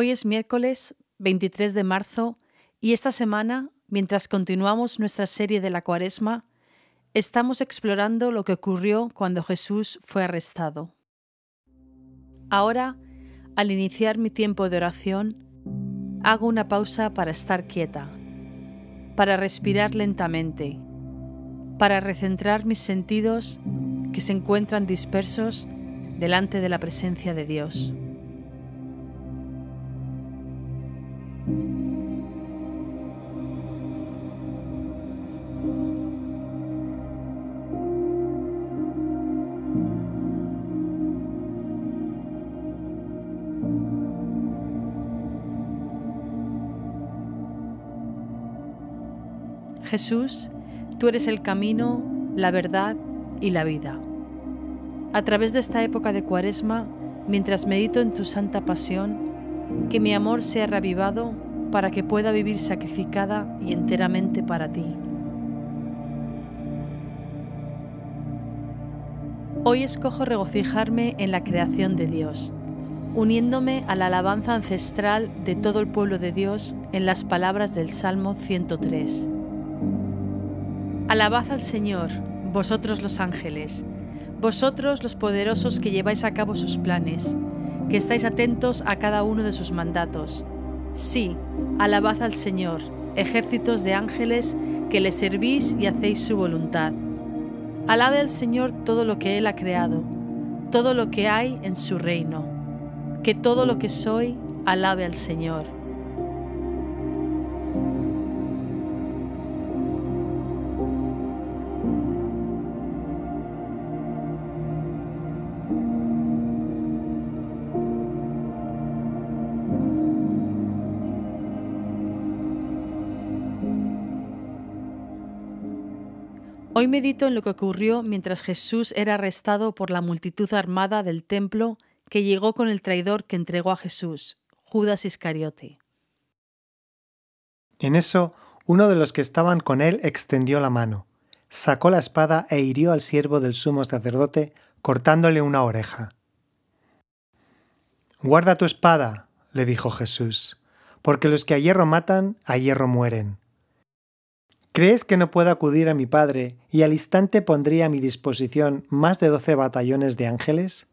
Hoy es miércoles 23 de marzo y esta semana, mientras continuamos nuestra serie de la Cuaresma, estamos explorando lo que ocurrió cuando Jesús fue arrestado. Ahora, al iniciar mi tiempo de oración, hago una pausa para estar quieta, para respirar lentamente, para recentrar mis sentidos que se encuentran dispersos delante de la presencia de Dios. Jesús, tú eres el camino, la verdad y la vida. A través de esta época de Cuaresma, mientras medito en tu santa pasión, que mi amor sea reavivado para que pueda vivir sacrificada y enteramente para ti. Hoy escojo regocijarme en la creación de Dios, uniéndome a la alabanza ancestral de todo el pueblo de Dios en las palabras del Salmo 103. Alabad al Señor, vosotros los ángeles, vosotros los poderosos que lleváis a cabo sus planes, que estáis atentos a cada uno de sus mandatos. Sí, alabad al Señor, ejércitos de ángeles que le servís y hacéis su voluntad. Alabe al Señor todo lo que Él ha creado, todo lo que hay en su reino. Que todo lo que soy alabe al Señor. Hoy medito en lo que ocurrió mientras Jesús era arrestado por la multitud armada del templo que llegó con el traidor que entregó a Jesús, Judas Iscariote. En eso, uno de los que estaban con él extendió la mano, sacó la espada e hirió al siervo del sumo sacerdote, cortándole una oreja. Guarda tu espada, le dijo Jesús, porque los que a hierro matan, a hierro mueren. ¿Crees que no puedo acudir a mi Padre y al instante pondría a mi disposición más de doce batallones de ángeles?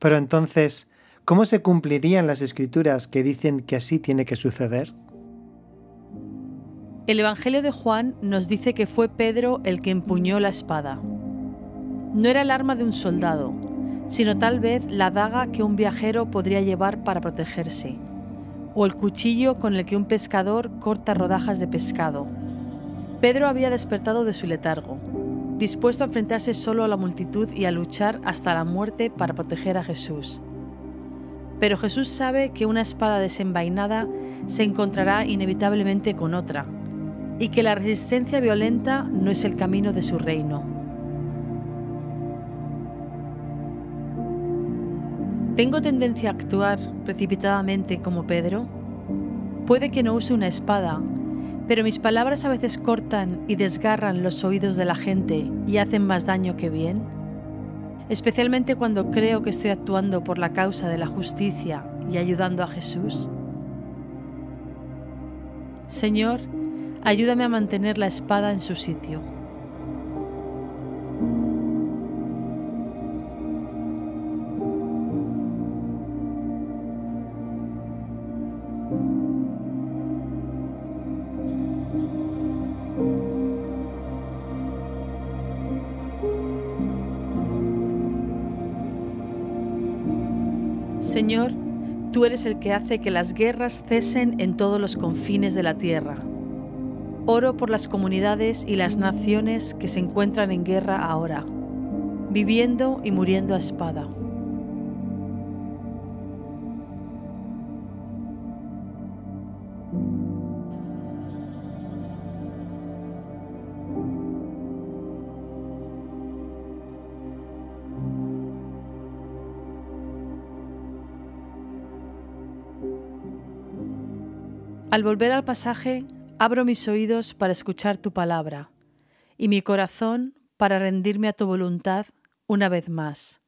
Pero entonces, ¿cómo se cumplirían las escrituras que dicen que así tiene que suceder? El Evangelio de Juan nos dice que fue Pedro el que empuñó la espada. No era el arma de un soldado, sino tal vez la daga que un viajero podría llevar para protegerse, o el cuchillo con el que un pescador corta rodajas de pescado Pedro había despertado de su letargo, dispuesto a enfrentarse solo a la multitud y a luchar hasta la muerte para proteger a Jesús. Pero Jesús sabe que una espada desenvainada se encontrará inevitablemente con otra, y que la resistencia violenta no es el camino de su reino. ¿Tengo tendencia a actuar precipitadamente como Pedro? Puede que no use una espada, pero mis palabras a veces cortan y desgarran los oídos de la gente y hacen más daño que bien, especialmente cuando creo que estoy actuando por la causa de la justicia y ayudando a Jesús. Señor, ayúdame a mantener la espada en su sitio. Señor, tú eres el que hace que las guerras cesen en todos los confines de la tierra. Oro por las comunidades y las naciones que se encuentran en guerra ahora, viviendo y muriendo a espada. Al volver al pasaje, abro mis oídos para escuchar tu palabra y mi corazón para rendirme a tu voluntad una vez más.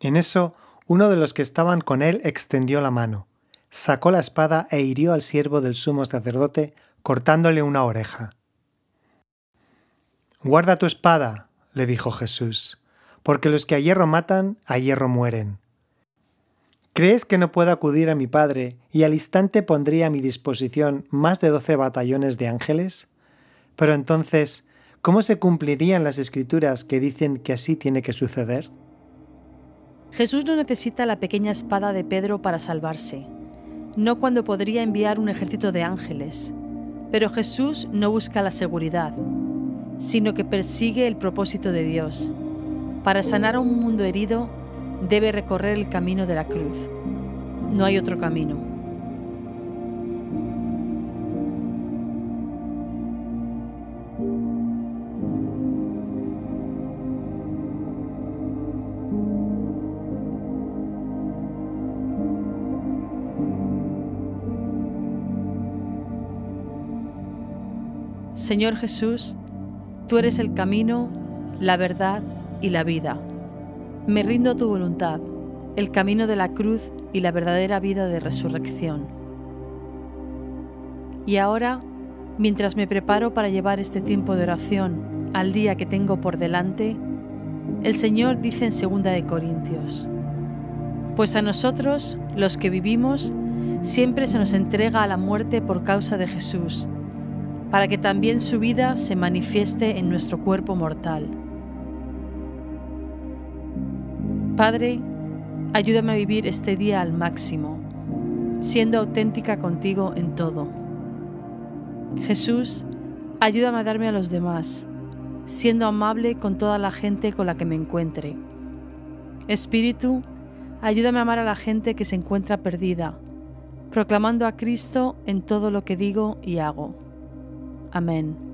En eso, uno de los que estaban con él extendió la mano, sacó la espada e hirió al siervo del sumo sacerdote, cortándole una oreja. Guarda tu espada, le dijo Jesús, porque los que a hierro matan, a hierro mueren. ¿Crees que no puedo acudir a mi Padre y al instante pondría a mi disposición más de doce batallones de ángeles? Pero entonces, ¿cómo se cumplirían las escrituras que dicen que así tiene que suceder? Jesús no necesita la pequeña espada de Pedro para salvarse, no cuando podría enviar un ejército de ángeles. Pero Jesús no busca la seguridad, sino que persigue el propósito de Dios. Para sanar a un mundo herido, debe recorrer el camino de la cruz. No hay otro camino. Señor Jesús, tú eres el camino, la verdad y la vida. Me rindo a tu voluntad, el camino de la cruz y la verdadera vida de resurrección. Y ahora, mientras me preparo para llevar este tiempo de oración al día que tengo por delante, el Señor dice en 2 de Corintios, pues a nosotros, los que vivimos, siempre se nos entrega a la muerte por causa de Jesús para que también su vida se manifieste en nuestro cuerpo mortal. Padre, ayúdame a vivir este día al máximo, siendo auténtica contigo en todo. Jesús, ayúdame a darme a los demás, siendo amable con toda la gente con la que me encuentre. Espíritu, ayúdame a amar a la gente que se encuentra perdida, proclamando a Cristo en todo lo que digo y hago. Amén.